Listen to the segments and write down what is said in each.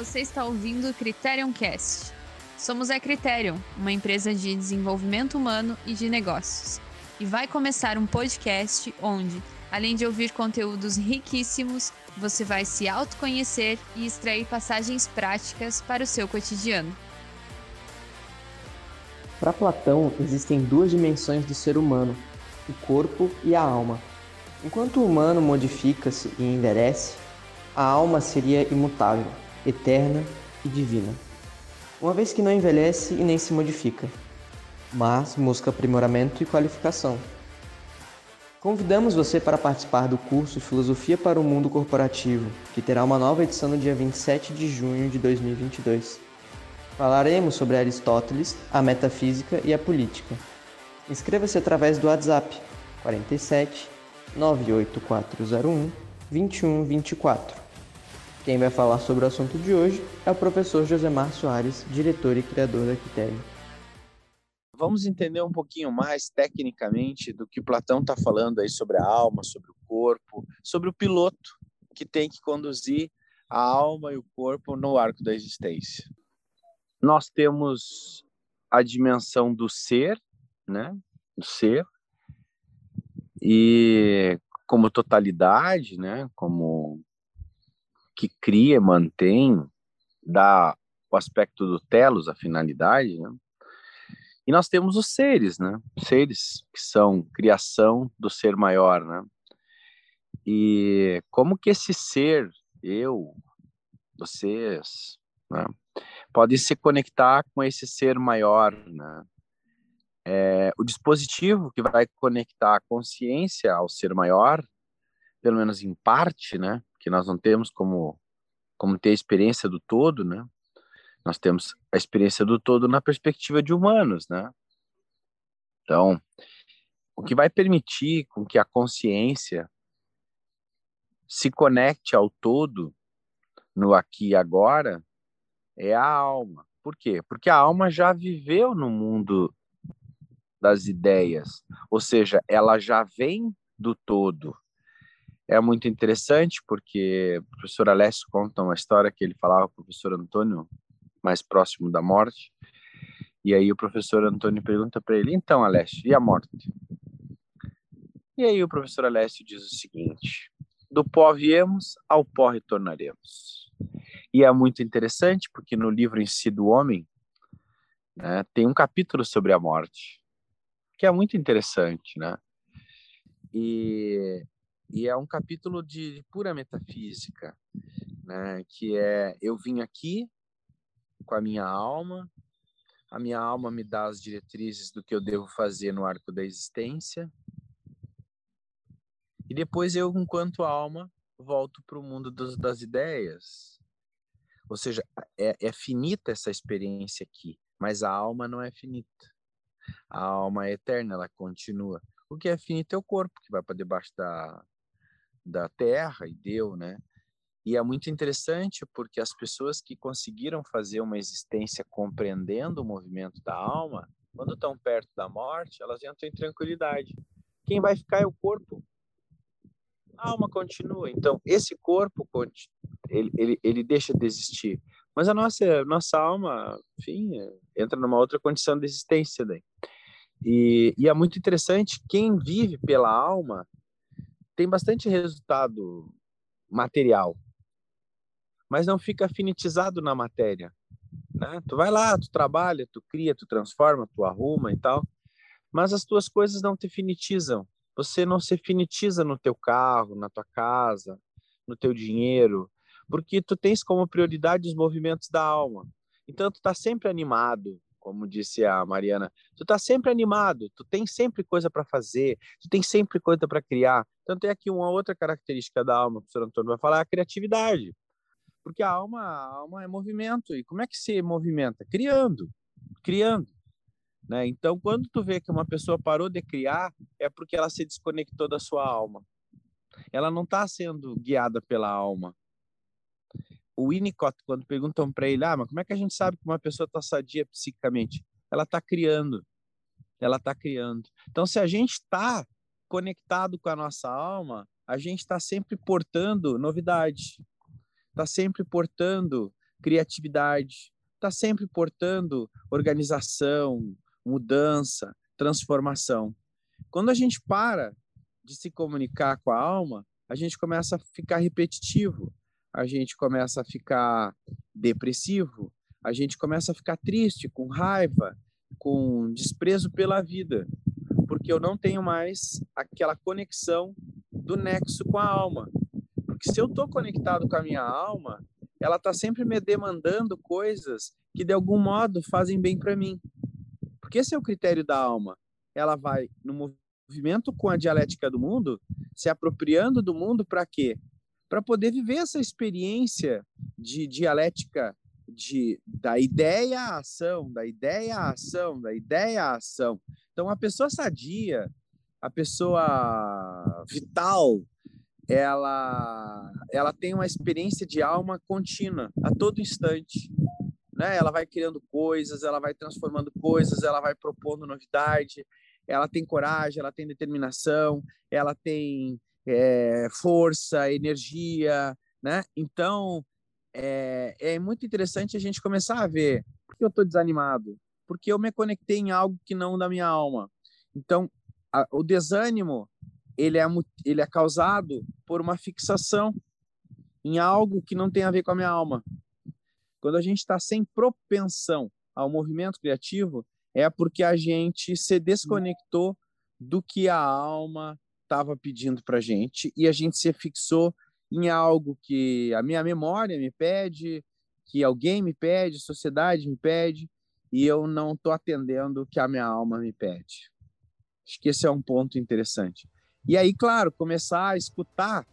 Você está ouvindo o Criterion Cast. Somos a Criterion, uma empresa de desenvolvimento humano e de negócios. E vai começar um podcast onde, além de ouvir conteúdos riquíssimos, você vai se autoconhecer e extrair passagens práticas para o seu cotidiano. Para Platão, existem duas dimensões do ser humano: o corpo e a alma. Enquanto o humano modifica-se e envelhece, a alma seria imutável, eterna e divina. Uma vez que não envelhece e nem se modifica, mas busca aprimoramento e qualificação. Convidamos você para participar do curso Filosofia para o Mundo Corporativo, que terá uma nova edição no dia 27 de junho de 2022. Falaremos sobre Aristóteles, a metafísica e a política. Inscreva-se através do WhatsApp 47 98401 2124. Quem vai falar sobre o assunto de hoje é o professor Josemar Soares, diretor e criador da Quitério. Vamos entender um pouquinho mais tecnicamente do que Platão está falando aí sobre a alma, sobre o corpo, sobre o piloto que tem que conduzir a alma e o corpo no arco da existência nós temos a dimensão do ser, né? Do ser e como totalidade, né? Como que cria, mantém, dá o aspecto do telos, a finalidade, né? E nós temos os seres, né? Seres que são criação do ser maior, né? E como que esse ser, eu, vocês, né? pode se conectar com esse ser maior, né? É, o dispositivo que vai conectar a consciência ao ser maior, pelo menos em parte, né? Que nós não temos como como ter a experiência do todo, né? Nós temos a experiência do todo na perspectiva de humanos, né? Então, o que vai permitir com que a consciência se conecte ao todo no aqui e agora é a alma. Por quê? Porque a alma já viveu no mundo das ideias, ou seja, ela já vem do todo. É muito interessante porque o professor Alessio conta uma história que ele falava para o professor Antônio, mais próximo da morte, e aí o professor Antônio pergunta para ele: então, Alessio, e a morte? E aí o professor Alessio diz o seguinte: do pó viemos, ao pó retornaremos. E é muito interessante porque no livro em si do homem né, tem um capítulo sobre a morte, que é muito interessante, né? E, e é um capítulo de pura metafísica, né? Que é eu vim aqui com a minha alma, a minha alma me dá as diretrizes do que eu devo fazer no arco da existência, e depois eu, enquanto alma, volto para o mundo dos, das ideias, ou seja, é, é finita essa experiência aqui, mas a alma não é finita. A alma é eterna, ela continua. O que é finito é o corpo, que vai para debaixo da, da terra e deu, né? E é muito interessante porque as pessoas que conseguiram fazer uma existência compreendendo o movimento da alma, quando estão perto da morte, elas entram em tranquilidade. Quem vai ficar é o corpo. A alma continua. Então, esse corpo ele, ele, ele deixa de existir. Mas a nossa, nossa alma, enfim, entra numa outra condição de existência daí. E, e é muito interessante, quem vive pela alma tem bastante resultado material, mas não fica finitizado na matéria. Né? Tu vai lá, tu trabalha, tu cria, tu transforma, tu arruma e tal, mas as tuas coisas não te finitizam. Você não se finitiza no teu carro, na tua casa, no teu dinheiro, porque tu tens como prioridade os movimentos da alma. Então tu tá sempre animado, como disse a Mariana, tu tá sempre animado, tu tem sempre coisa para fazer, tu tem sempre coisa para criar. Então tem aqui uma outra característica da alma, o professor Antônio vai falar, a criatividade. Porque a alma, a alma é movimento, e como é que se movimenta? Criando, criando. Né? Então, quando tu vê que uma pessoa parou de criar, é porque ela se desconectou da sua alma. Ela não está sendo guiada pela alma, o Winnicott, quando perguntam para ele, ah, mas como é que a gente sabe que uma pessoa está sadia psicicamente? Ela está criando. Ela está criando. Então, se a gente está conectado com a nossa alma, a gente está sempre portando novidade, está sempre portando criatividade, está sempre portando organização, mudança, transformação. Quando a gente para de se comunicar com a alma, a gente começa a ficar repetitivo, a gente começa a ficar depressivo, a gente começa a ficar triste, com raiva, com desprezo pela vida, porque eu não tenho mais aquela conexão do nexo com a alma. Porque se eu estou conectado com a minha alma, ela está sempre me demandando coisas que de algum modo fazem bem para mim. Porque esse é o critério da alma. Ela vai no movimento com a dialética do mundo, se apropriando do mundo para quê? Para poder viver essa experiência de dialética de da ideia à ação, da ideia à ação, da ideia à ação. Então a pessoa sadia, a pessoa vital, ela ela tem uma experiência de alma contínua a todo instante né? Ela vai criando coisas, ela vai transformando coisas, ela vai propondo novidade, ela tem coragem, ela tem determinação, ela tem é, força, energia, né? Então é, é muito interessante a gente começar a ver por que eu estou desanimado, porque eu me conectei em algo que não da minha alma. Então a, o desânimo ele é ele é causado por uma fixação em algo que não tem a ver com a minha alma. Quando a gente está sem propensão ao movimento criativo, é porque a gente se desconectou do que a alma estava pedindo para gente e a gente se fixou em algo que a minha memória me pede, que alguém me pede, a sociedade me pede, e eu não estou atendendo o que a minha alma me pede. Acho que esse é um ponto interessante. E aí, claro, começar a escutar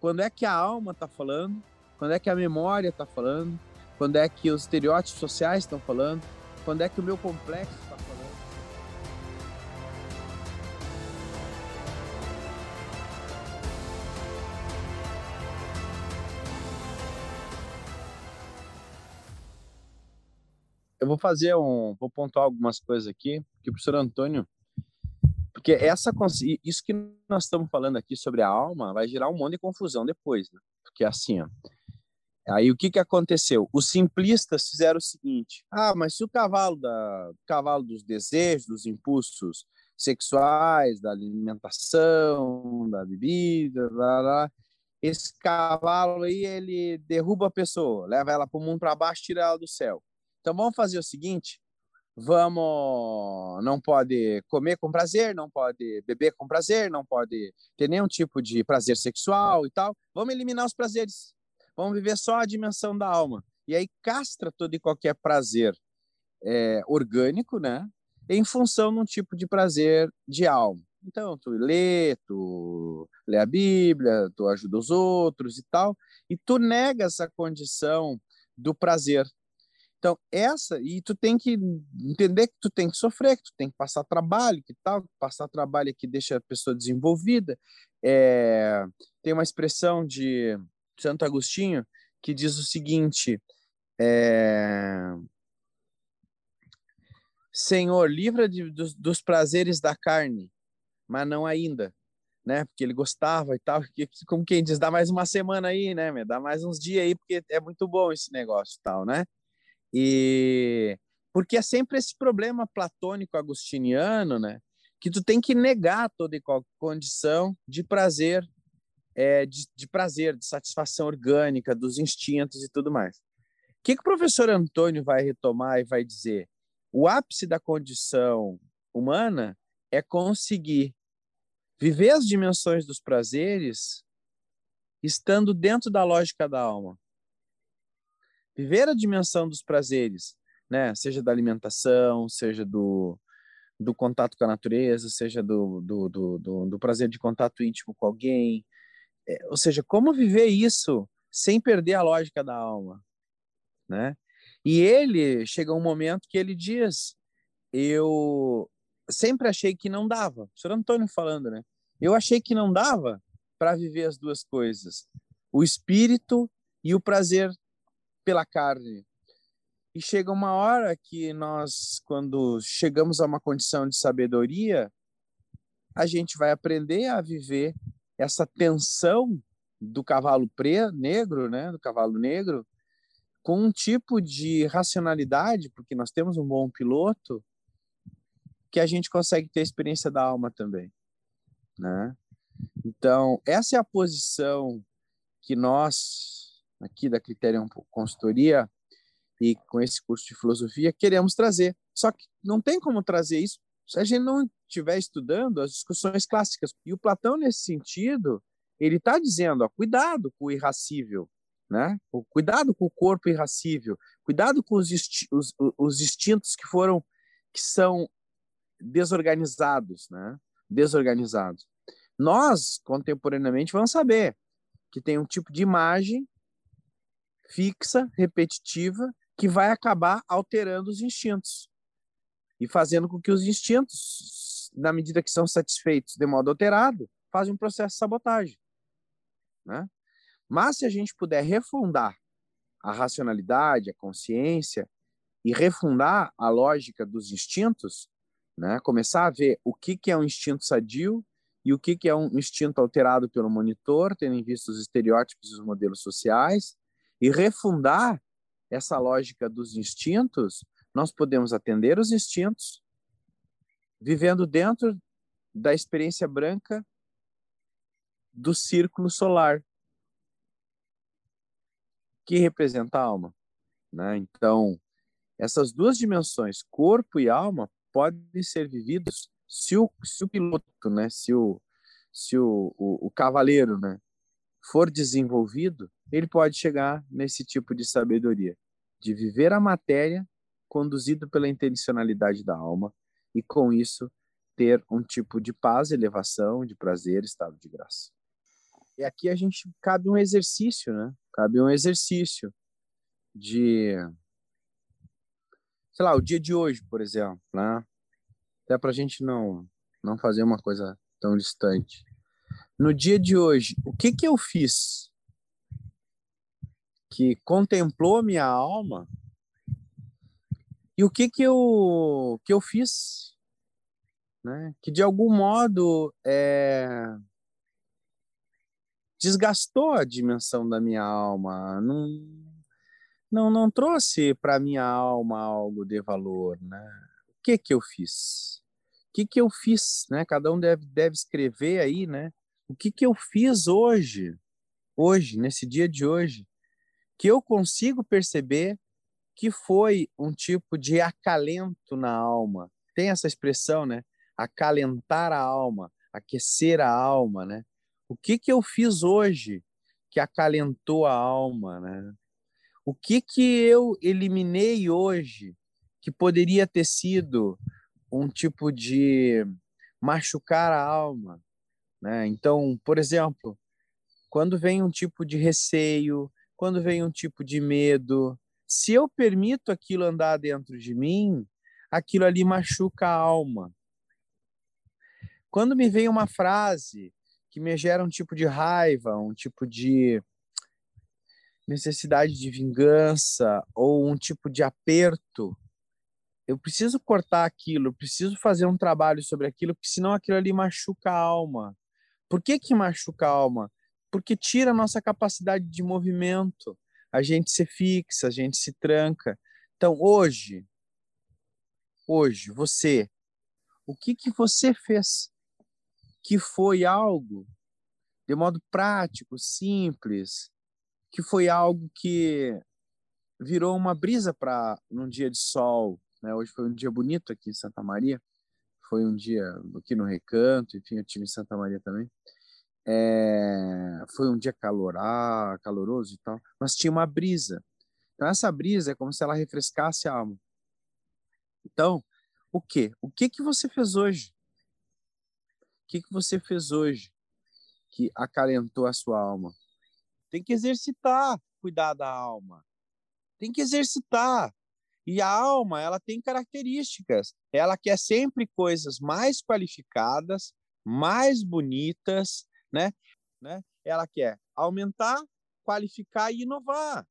quando é que a alma está falando, quando é que a memória está falando, quando é que os estereótipos sociais estão falando? Quando é que o meu complexo está Eu vou fazer um, vou pontuar algumas coisas aqui, que o professor Antônio, porque essa isso que nós estamos falando aqui sobre a alma vai gerar um monte de confusão depois, né? Porque assim, ó, Aí o que, que aconteceu? Os simplistas fizeram o seguinte: ah, mas se o cavalo da cavalo dos desejos, dos impulsos sexuais, da alimentação, da bebida, blá, blá, esse cavalo aí ele derruba a pessoa, leva ela para o mundo para baixo, tira ela do céu. Então vamos fazer o seguinte: vamos, não pode comer com prazer, não pode beber com prazer, não pode ter nenhum tipo de prazer sexual e tal. Vamos eliminar os prazeres Vamos viver só a dimensão da alma. E aí castra todo e qualquer prazer é, orgânico, né? Em função de um tipo de prazer de alma. Então, tu lê, tu lê a Bíblia, tu ajuda os outros e tal, e tu nega essa condição do prazer. Então, essa, e tu tem que entender que tu tem que sofrer, que tu tem que passar trabalho, que tal, passar trabalho é que deixa a pessoa desenvolvida. É, tem uma expressão de Santo Agostinho, que diz o seguinte: é... Senhor, livra de, dos, dos, prazeres da carne, mas não ainda, né? Porque ele gostava e tal, que, como quem diz, dá mais uma semana aí, né? Dá mais uns dias aí, porque é muito bom esse negócio e tal, né? E porque é sempre esse problema platônico agostiniano, né? Que tu tem que negar toda e qualquer condição de prazer é, de, de, prazer, de satisfação orgânica, dos instintos e tudo mais. O que, que o professor Antônio vai retomar e vai dizer? O ápice da condição humana é conseguir viver as dimensões dos prazeres estando dentro da lógica da alma. Viver a dimensão dos prazeres, né? seja da alimentação, seja do, do contato com a natureza, seja do, do, do, do, do prazer de contato íntimo com alguém, é, ou seja, como viver isso sem perder a lógica da alma, né? E ele chega um momento que ele diz: eu sempre achei que não dava. O senhor Antônio falando, né? Eu achei que não dava para viver as duas coisas, o espírito e o prazer pela carne. E chega uma hora que nós, quando chegamos a uma condição de sabedoria, a gente vai aprender a viver essa tensão do cavalo preto, negro, né, do cavalo negro, com um tipo de racionalidade, porque nós temos um bom piloto, que a gente consegue ter a experiência da alma também, né? Então, essa é a posição que nós, aqui da Criterion Consultoria, e com esse curso de filosofia, queremos trazer. Só que não tem como trazer isso se a gente não estiver estudando as discussões clássicas. E o Platão, nesse sentido, ele está dizendo, ó, cuidado com o irracível, né? Cuidado com o corpo irracível, cuidado com os, os, os instintos que foram, que são desorganizados, né? Desorganizados. Nós, contemporaneamente, vamos saber que tem um tipo de imagem fixa, repetitiva, que vai acabar alterando os instintos e fazendo com que os instintos, na medida que são satisfeitos de modo alterado, fazem um processo de sabotagem. Né? Mas se a gente puder refundar a racionalidade, a consciência e refundar a lógica dos instintos, né? começar a ver o que, que é um instinto sadio e o que, que é um instinto alterado pelo monitor, tendo em vista os estereótipos e os modelos sociais, e refundar essa lógica dos instintos, nós podemos atender os instintos vivendo dentro da experiência branca do círculo solar, que representa a alma. Né? Então, essas duas dimensões, corpo e alma, podem ser vividos se o, se o piloto, né? se, o, se o, o, o cavaleiro né? for desenvolvido, ele pode chegar nesse tipo de sabedoria, de viver a matéria conduzido pela intencionalidade da alma e com isso ter um tipo de paz, elevação, de prazer, estado de graça. E aqui a gente cabe um exercício, né? Cabe um exercício de sei lá, o dia de hoje, por exemplo, né? Até para a gente não não fazer uma coisa tão distante. No dia de hoje, o que que eu fiz que contemplou minha alma e o que que eu que eu fiz, né? Que de algum modo é, desgastou a dimensão da minha alma, não não não trouxe para minha alma algo de valor, né? O que que eu fiz? O que que eu fiz, né? Cada um deve deve escrever aí, né? O que que eu fiz hoje? Hoje, nesse dia de hoje, que eu consigo perceber que foi um tipo de acalento na alma. Tem essa expressão, né? Acalentar a alma, aquecer a alma, né? O que que eu fiz hoje que acalentou a alma, né? O que que eu eliminei hoje que poderia ter sido um tipo de machucar a alma, né? Então, por exemplo, quando vem um tipo de receio, quando vem um tipo de medo, se eu permito aquilo andar dentro de mim, aquilo ali machuca a alma. Quando me vem uma frase que me gera um tipo de raiva, um tipo de necessidade de vingança ou um tipo de aperto, eu preciso cortar aquilo, preciso fazer um trabalho sobre aquilo, porque senão aquilo ali machuca a alma. Por que que machuca a alma? Porque tira a nossa capacidade de movimento a gente se fixa, a gente se tranca. Então, hoje, hoje, você, o que que você fez que foi algo de modo prático, simples, que foi algo que virou uma brisa para num dia de sol, né? Hoje foi um dia bonito aqui em Santa Maria, foi um dia aqui no Recanto, enfim, eu tive em Santa Maria também. É, foi um dia calorá, caloroso e tal, mas tinha uma brisa. Então essa brisa é como se ela refrescasse a alma. Então, o que? O que que você fez hoje? O que que você fez hoje que acalentou a sua alma? Tem que exercitar, cuidar da alma. Tem que exercitar. E a alma, ela tem características. Ela quer sempre coisas mais qualificadas, mais bonitas, né? né? Ela quer aumentar, qualificar e inovar.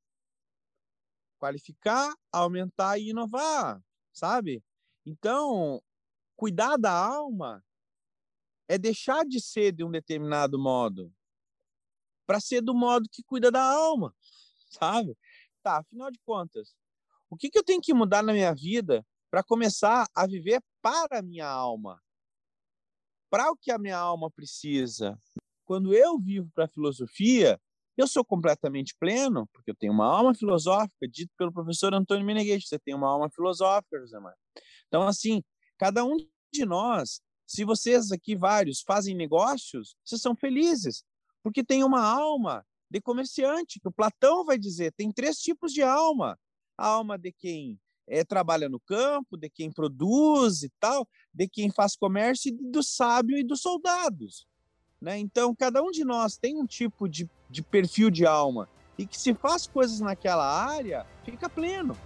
Qualificar, aumentar e inovar, sabe? Então, cuidar da alma é deixar de ser de um determinado modo para ser do modo que cuida da alma, sabe? tá, afinal de contas, o que, que eu tenho que mudar na minha vida para começar a viver para a minha alma? Para o que a minha alma precisa? Quando eu vivo para a filosofia, eu sou completamente pleno, porque eu tenho uma alma filosófica, dito pelo professor Antônio Meneghetti, você tem uma alma filosófica, José Mário. Então, assim, cada um de nós, se vocês aqui vários fazem negócios, vocês são felizes, porque tem uma alma de comerciante, que o Platão vai dizer, tem três tipos de alma. A alma de quem é, trabalha no campo, de quem produz e tal, de quem faz comércio, e do sábio e dos soldados. Né? Então, cada um de nós tem um tipo de, de perfil de alma e que se faz coisas naquela área, fica pleno.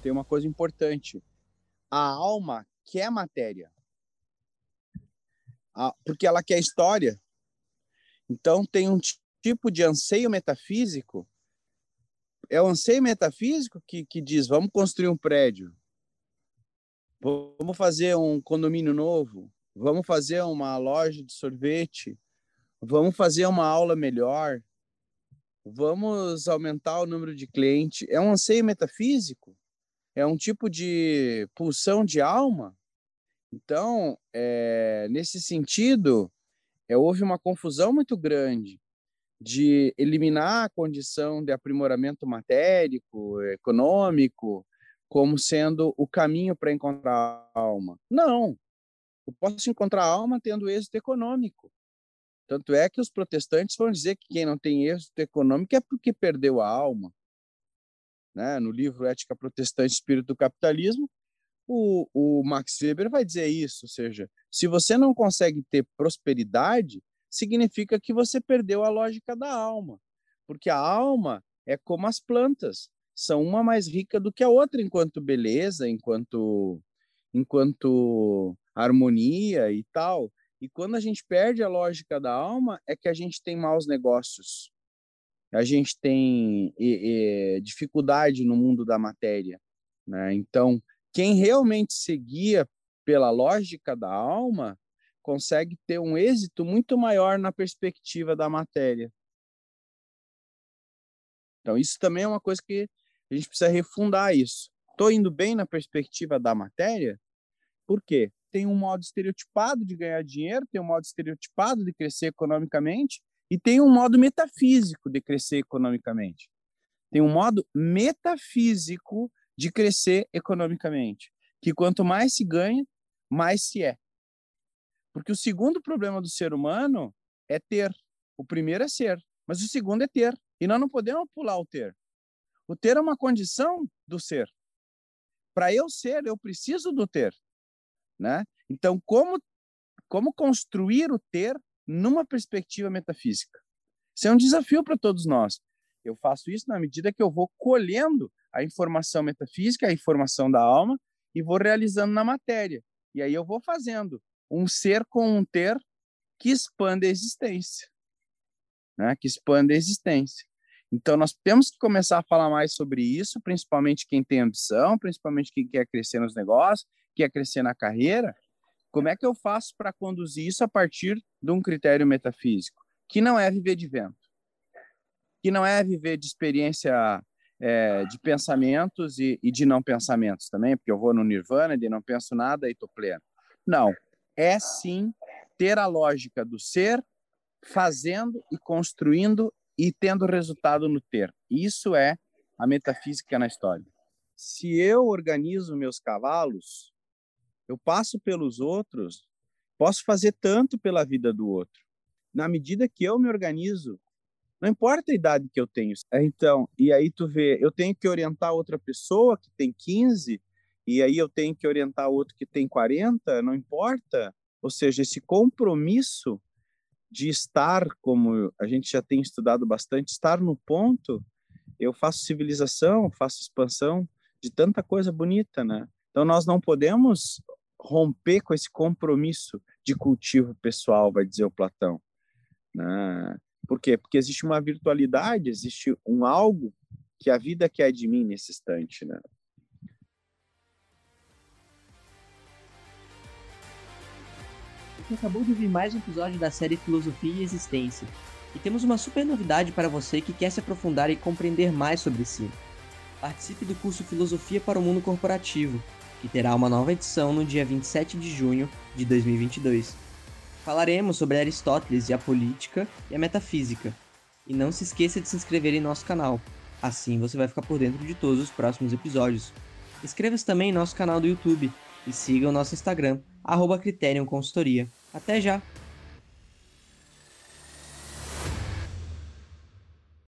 Tem uma coisa importante. A alma quer matéria. Porque ela quer história. Então, tem um tipo de anseio metafísico. É o anseio metafísico que, que diz: vamos construir um prédio, vamos fazer um condomínio novo, vamos fazer uma loja de sorvete, vamos fazer uma aula melhor, vamos aumentar o número de clientes. É um anseio metafísico, é um tipo de pulsão de alma. Então, é, nesse sentido, é, houve uma confusão muito grande de eliminar a condição de aprimoramento matérico, econômico, como sendo o caminho para encontrar a alma. Não. Eu posso encontrar a alma tendo êxito econômico. Tanto é que os protestantes vão dizer que quem não tem êxito econômico é porque perdeu a alma. Né? No livro Ética Protestante Espírito do Capitalismo, o, o Max Weber vai dizer isso, ou seja, se você não consegue ter prosperidade, significa que você perdeu a lógica da alma, porque a alma é como as plantas, são uma mais rica do que a outra enquanto beleza, enquanto enquanto harmonia e tal. E quando a gente perde a lógica da alma, é que a gente tem maus negócios. A gente tem e, e, dificuldade no mundo da matéria. Né? Então, quem realmente seguia pela lógica da alma consegue ter um êxito muito maior na perspectiva da matéria. Então, isso também é uma coisa que a gente precisa refundar isso. Estou indo bem na perspectiva da matéria, por quê? Tem um modo estereotipado de ganhar dinheiro, tem um modo estereotipado de crescer economicamente e tem um modo metafísico de crescer economicamente. Tem um modo metafísico de crescer economicamente. Que quanto mais se ganha, mais se é. Porque o segundo problema do ser humano é ter. O primeiro é ser, mas o segundo é ter. E nós não podemos pular o ter. O ter é uma condição do ser. Para eu ser, eu preciso do ter, né? Então, como como construir o ter numa perspectiva metafísica? Isso é um desafio para todos nós. Eu faço isso na medida que eu vou colhendo a informação metafísica, a informação da alma, e vou realizando na matéria. E aí eu vou fazendo um ser com um ter que expande a existência, né? que expande a existência. Então, nós temos que começar a falar mais sobre isso, principalmente quem tem ambição, principalmente quem quer crescer nos negócios, quer crescer na carreira. Como é que eu faço para conduzir isso a partir de um critério metafísico? Que não é viver de vento, que não é viver de experiência é, de pensamentos e, e, de não pensamentos também, porque eu vou no nirvana e não penso nada e estou pleno. Não, é sim ter a lógica do ser, fazendo e construindo e tendo resultado no ter. Isso é a metafísica na história. Se eu organizo meus cavalos, eu passo pelos outros, posso fazer tanto pela vida do outro. Na medida que eu me organizo não importa a idade que eu tenho. Então, e aí tu vê, eu tenho que orientar outra pessoa que tem 15, e aí eu tenho que orientar outro que tem 40, não importa. Ou seja, esse compromisso de estar, como a gente já tem estudado bastante, estar no ponto, eu faço civilização, faço expansão de tanta coisa bonita, né? Então nós não podemos romper com esse compromisso de cultivo pessoal, vai dizer o Platão. Né? Por quê? Porque existe uma virtualidade, existe um algo que a vida quer de mim nesse instante, né? Você acabou de ouvir mais um episódio da série Filosofia e Existência. E temos uma super novidade para você que quer se aprofundar e compreender mais sobre si. Participe do curso Filosofia para o Mundo Corporativo, que terá uma nova edição no dia 27 de junho de 2022. Falaremos sobre Aristóteles e a política e a metafísica. E não se esqueça de se inscrever em nosso canal, assim você vai ficar por dentro de todos os próximos episódios. Inscreva-se também em nosso canal do YouTube e siga o nosso Instagram, arroba. Até já!